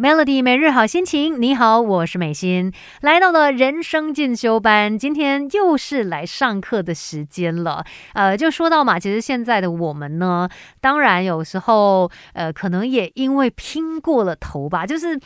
Melody 每日好心情，你好，我是美心，来到了人生进修班，今天又是来上课的时间了。呃，就说到嘛，其实现在的我们呢，当然有时候呃，可能也因为拼过了头吧，就是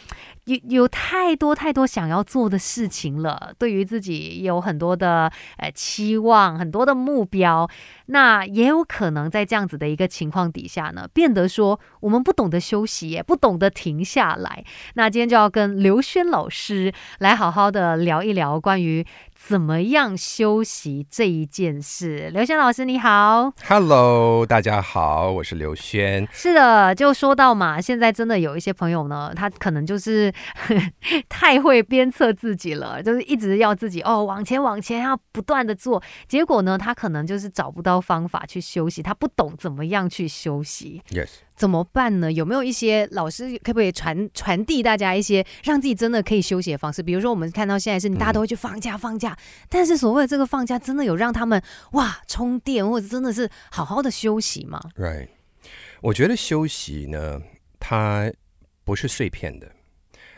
有有太多太多想要做的事情了，对于自己有很多的呃期望，很多的目标，那也有可能在这样子的一个情况底下呢，变得说我们不懂得休息，也不懂得停下来。那今天就要跟刘轩老师来好好的聊一聊关于怎么样休息这一件事。刘轩老师你好，Hello，大家好，我是刘轩。是的，就说到嘛，现在真的有一些朋友呢，他可能就是 太会鞭策自己了，就是一直要自己哦往前往前，要不断的做，结果呢，他可能就是找不到方法去休息，他不懂怎么样去休息。Yes。怎么办呢？有没有一些老师可不可以传传递大家一些让自己真的可以休息的方式？比如说，我们看到现在是你大家都会去放假放假，但是所谓的这个放假，真的有让他们哇充电，或者真的是好好的休息吗对我觉得休息呢，它不是碎片的。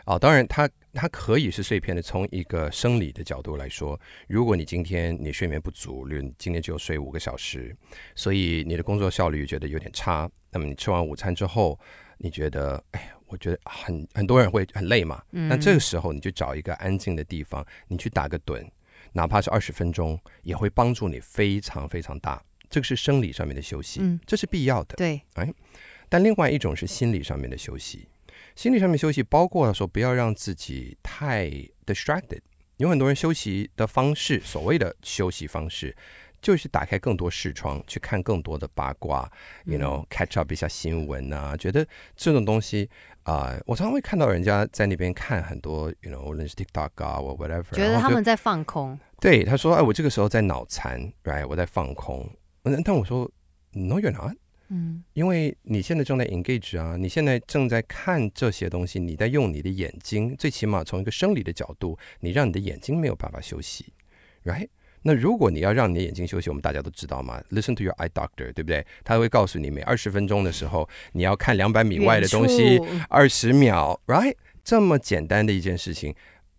哦，当然，它它可以是碎片的。从一个生理的角度来说，如果你今天你睡眠不足，例如今天只有睡五个小时，所以你的工作效率觉得有点差。那么你吃完午餐之后，你觉得，哎，我觉得很很多人会很累嘛。那这个时候你就找一个安静的地方，你去打个盹，哪怕是二十分钟，也会帮助你非常非常大。这个是生理上面的休息，嗯这是必要的。对，哎，但另外一种是心理上面的休息。心理上面休息，包括了说不要让自己太 distracted。有很多人休息的方式，所谓的休息方式，就是打开更多视窗，去看更多的八卦，you know，catch up 一下新闻啊。觉得这种东西啊，我常常会看到人家在那边看很多，you know，无论是 TikTok 啊或 whatever，觉得他们在放空。对，他说：“哎，我这个时候在脑残，right？我在放空。”嗯，但我说：“No, you're not。”嗯，因为你现在正在 engage 啊，你现在正在看这些东西，你在用你的眼睛，最起码从一个生理的角度，你让你的眼睛没有办法休息，right？那如果你要让你的眼睛休息，我们大家都知道嘛，listen to your eye doctor，对不对？他会告诉你每二十分钟的时候，你要看两百米外的东西二十秒，right？这么简单的一件事情，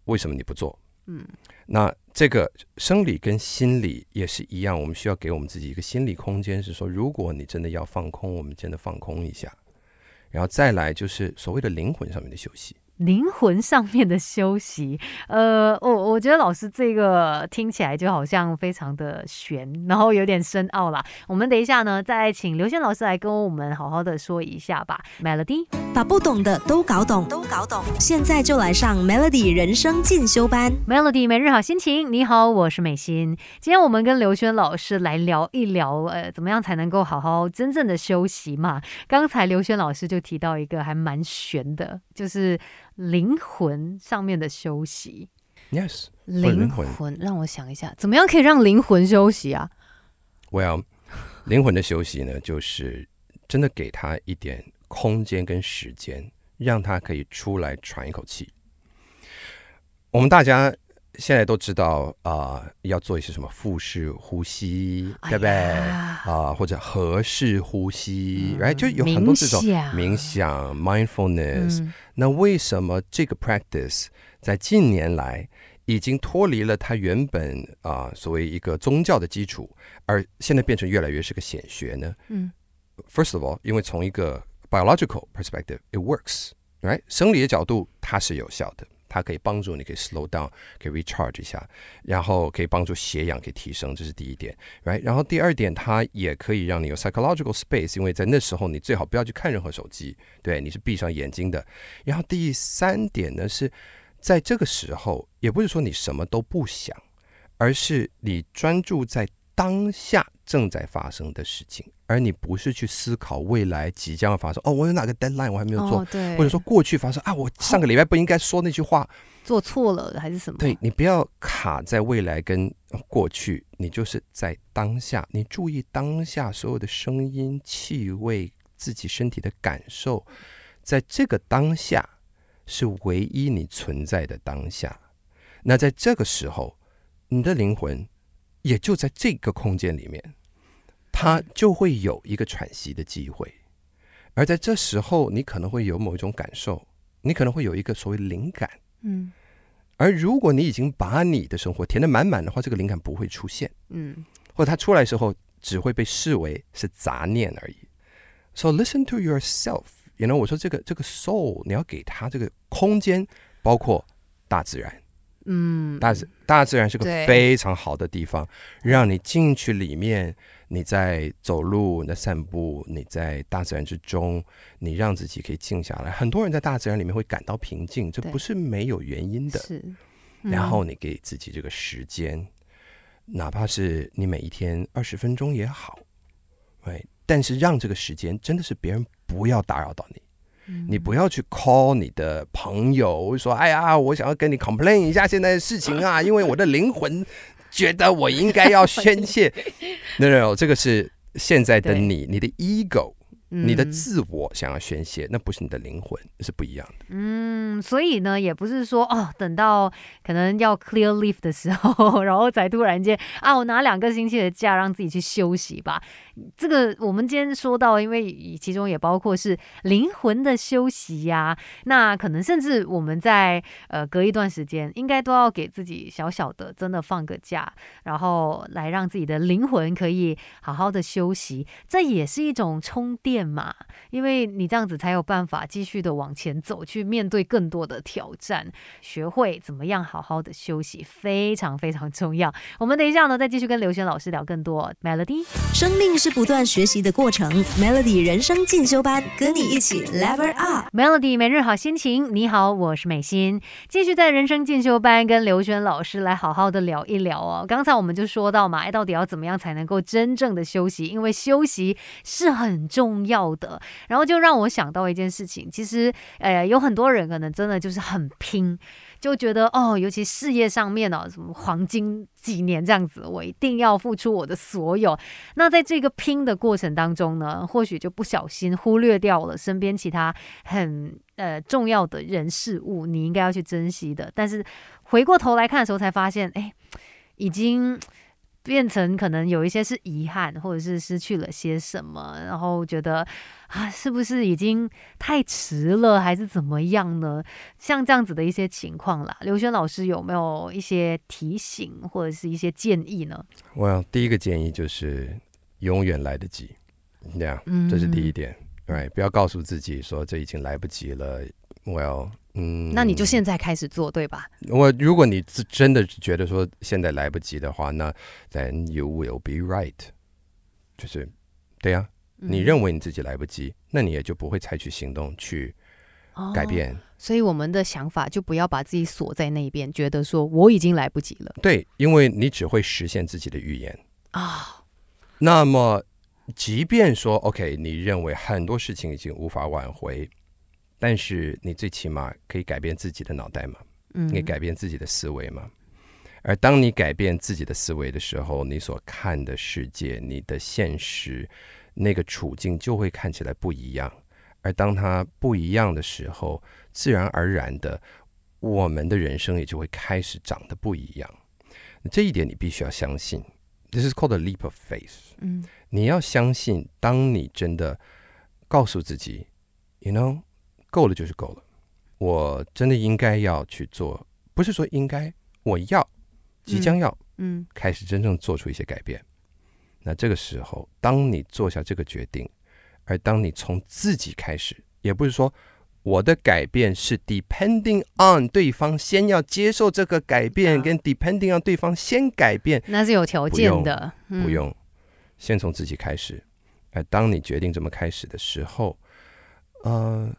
为什么你不做？嗯。那这个生理跟心理也是一样，我们需要给我们自己一个心理空间，是说，如果你真的要放空，我们真的放空一下，然后再来就是所谓的灵魂上面的休息。灵魂上面的休息，呃，我我觉得老师这个听起来就好像非常的悬，然后有点深奥啦。我们等一下呢，再请刘轩老师来跟我们好好的说一下吧。Melody，把不懂的都搞懂，都搞懂。现在就来上 Melody 人生进修班。Melody 每日好心情，你好，我是美心。今天我们跟刘轩老师来聊一聊，呃，怎么样才能够好好真正的休息嘛？刚才刘轩老师就提到一个还蛮悬的，就是。灵魂上面的休息，Yes，灵魂让我想一下，怎么样可以让灵魂休息啊？Well，灵魂的休息呢，就是真的给他一点空间跟时间，让他可以出来喘一口气。我们大家。现在都知道啊，要做一些什么腹式呼吸，对不对？啊，或者合式呼吸，right？就有很多这种冥想 （mindfulness）。那为什么这个 practice 在近年来已经脱离了它原本啊所谓一个宗教的基础，而现在变成越来越是个显学呢？嗯，First of all，因为从一个 biological perspective，it works，right？生理的角度，它是有效的。它可以帮助你，可以 slow down，可以 recharge 一下，然后可以帮助血氧可以提升，这是第一点，right？然后第二点，它也可以让你有 psychological space，因为在那时候你最好不要去看任何手机，对，你是闭上眼睛的。然后第三点呢，是在这个时候，也不是说你什么都不想，而是你专注在当下正在发生的事情。而你不是去思考未来即将要发生哦，我有哪个 deadline 我还没有做，或者说过去发生啊，我上个礼拜不应该说那句话，做错了还是什么？对你不要卡在未来跟过去，你就是在当下，你注意当下所有的声音、气味、自己身体的感受，在这个当下是唯一你存在的当下。那在这个时候，你的灵魂也就在这个空间里面。他就会有一个喘息的机会，而在这时候，你可能会有某一种感受，你可能会有一个所谓灵感。嗯而如果你已经把你的生活填得满满的话，这个灵感不会出现，嗯或者它出来的时候只会被视为是杂念而已。So listen to yourself. You know，我说这个这个 soul，你要给它这个空间，包括大自然。嗯，大自大自然是个非常好的地方，让你进去里面，你在走路、你在散步，你在大自然之中，你让自己可以静下来。很多人在大自然里面会感到平静，这不是没有原因的。是，然后嗯你给自己这个时间，哪怕是你每一天二十分钟也好，对，但是让这个时间真的是别人不要打扰到你。嗯你不要去 call 你的朋友说，哎呀，我想要跟你 complain 一下现在的事情啊，因为我的灵魂觉得我应该要宣泄。no no no，这个是现在的你，你的 ego，你的嗯自我想要宣泄，那不是你的灵魂，是不一样的。嗯，所以呢，也不是说哦，等到可能要 clear leave 的时候，然后才突然间啊，我拿两个星期的假让自己去休息吧。这个我们今天说到，因为其中也包括是灵魂的休息呀、那可能甚至我们在呃隔一段时间，应该都要给自己小小的真的放个假，然后来让自己的灵魂可以好好的休息，这也是一种充电嘛。因为你这样子才有办法继续的往前走，去面对更多的挑战，学会怎么样好好的休息，非常非常重要。我们等一下呢，再继续跟刘轩老师聊更多 Melody。生命是不断学习的过程，Melody 人生进修班，跟你一起 Level Up。Melody 每日好心情，你好，我是美心，继续在人生进修班跟刘轩老师来好好的聊一聊哦。刚才我们就说到嘛，哎，到底要怎么样才能够真正的休息？因为休息是很重要要的。然后就让我想到一件事情，其实呃，有很多人可能真的就是很拼，就觉得哦，尤其事业上面哦，什么黄金几年这样子，我一定要付出我的所有。那在这个拼的过程当中呢，或许就不小心忽略掉了身边其他很呃重要的人事物，你应该要去珍惜的。但是回过头来看的时候，才发现，哎，已经变成可能有一些是遗憾，或者是失去了些什么，然后觉得啊，是不是已经太迟了，还是怎么样呢？像这样子的一些情况啦，刘轩老师有没有一些提醒或者是一些建议呢？我想第一个建议就是永远来得及，这样，嗯这是第一点。right，不要告诉自己说这已经来不及了。Well，嗯，那你就现在开始做，对吧？我如果你真的觉得说现在来不及的话，那 then you will be right，就是对呀、你嗯认为你自己来不及，那你也就不会采取行动去改哦变。所以我们的想法就不要把自己锁在那边，觉得说我已经来不及了对，因为你只会实现自己的预言。啊。那么，即便说 OK，你认为很多事情已经无法挽回，但是你最起码可以改变自己的脑袋嘛，嗯你改变自己的思维嘛。而当你改变自己的思维的时候，你所看的世界、你的现实、那个处境就会看起来不一样。而当它不一样的时候，自然而然的，我们的人生也就会开始长得不一样。这一点你必须要相信。This is called a leap of faith。嗯你要相信，当你真的告诉自己，you know，够了就是够了，我真的应该要去做，不是说应该，我要，即将要嗯开始真正做出一些改变。那这个时候，当你做下这个决定，而当你从自己开始，也不是说我的改变是 depending on 对方先要接受这个改变，啊跟 depending on 对方先改变，那是有条件的，嗯不用，先从自己开始。而当你决定这么开始的时候，呃，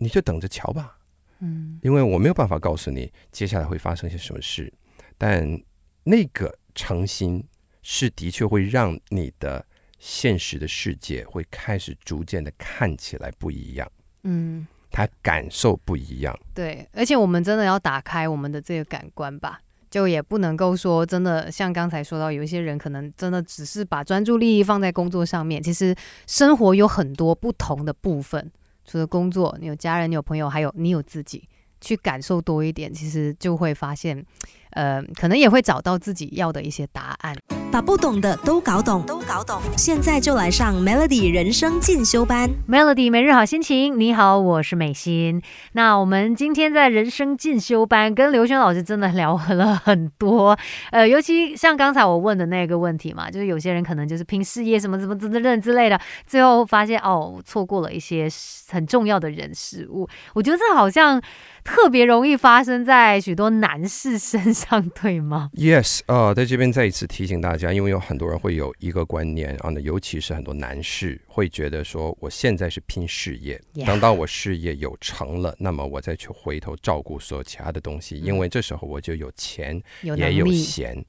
你就等着瞧吧，嗯因为我没有办法告诉你接下来会发生些什么事，但那个诚心是的确会让你的现实的世界会开始逐渐的看起来不一样，嗯，他感受不一样。对，而且我们真的要打开我们的这个感官吧。就也不能够说真的，像刚才说到，有一些人可能真的只是把专注力放在工作上面，其实生活有很多不同的部分，除了工作，你有家人，你有朋友，还有你有自己，去感受多一点，其实就会发现，呃，可能也会找到自己要的一些答案。把不懂的都搞懂，都搞懂。现在就来上 Melody 人生进修班。Melody 每日好心情，你好，我是美心。那我们今天在人生进修班跟刘轩老师真的聊了很多，呃，尤其像刚才我问的那个问题嘛，就是有些人可能就是拼事业什么什么之类之类的，最后发现哦，错过了一些很重要的人事物。我觉得这好像。特别容易发生在许多男士身上，对吗？Yes，呃，在这边再一次提醒大家，因为有很多人会有一个观念啊，那尤其是很多男士会觉得说，我现在是拼事业，等到我事业有成了，那么我再去回头照顾所有其他的东西，因为这时候我就有钱也有闲。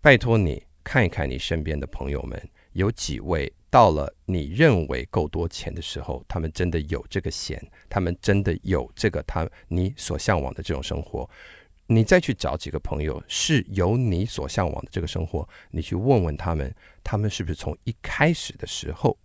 拜托你看一看你身边的朋友们，有几位？到了你认为够多钱的时候，他们真的有这个闲，他们真的有这个他你所向往的这种生活。你再去找几个朋友是有你所向往的这个生活，你去问问他们，他们是不是从一开始的时候，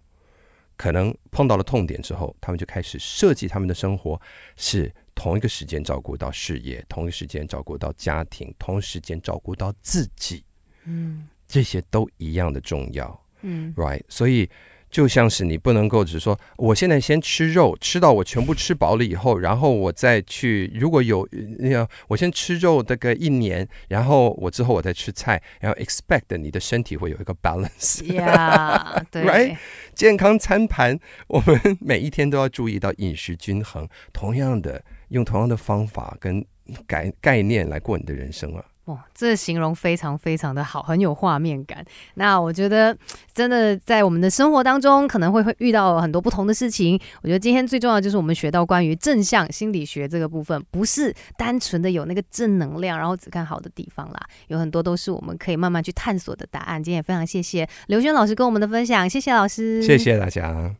可能碰到了痛点之后，他们就开始设计他们的生活，是同一个时间照顾到事业，同一个时间照顾到家庭，同一时间照顾到自己。嗯，这些都一样的重要。嗯，right，所以就像是你不能够只说，我现在先吃肉，吃到我全部吃饱了以后，然后我再去，如果有那个，我先吃肉这个一年，然后我之后我再吃菜，然后 expect 你的身体会有一个 balance，呀，对，right，健康餐盘，我们每一天都要注意到饮食均衡，同样的用同样的方法跟概概念来过你的人生啊。哇，这形容非常非常的好，很有画面感。那我觉得，真的在我们的生活当中，可能会会遇到很多不同的事情。我觉得今天最重要就是我们学到关于正向心理学这个部分，不是单纯的有那个正能量，然后只看好的地方啦，有很多都是我们可以慢慢去探索的答案。今天也非常谢谢刘轩老师跟我们的分享，谢谢老师，谢谢大家。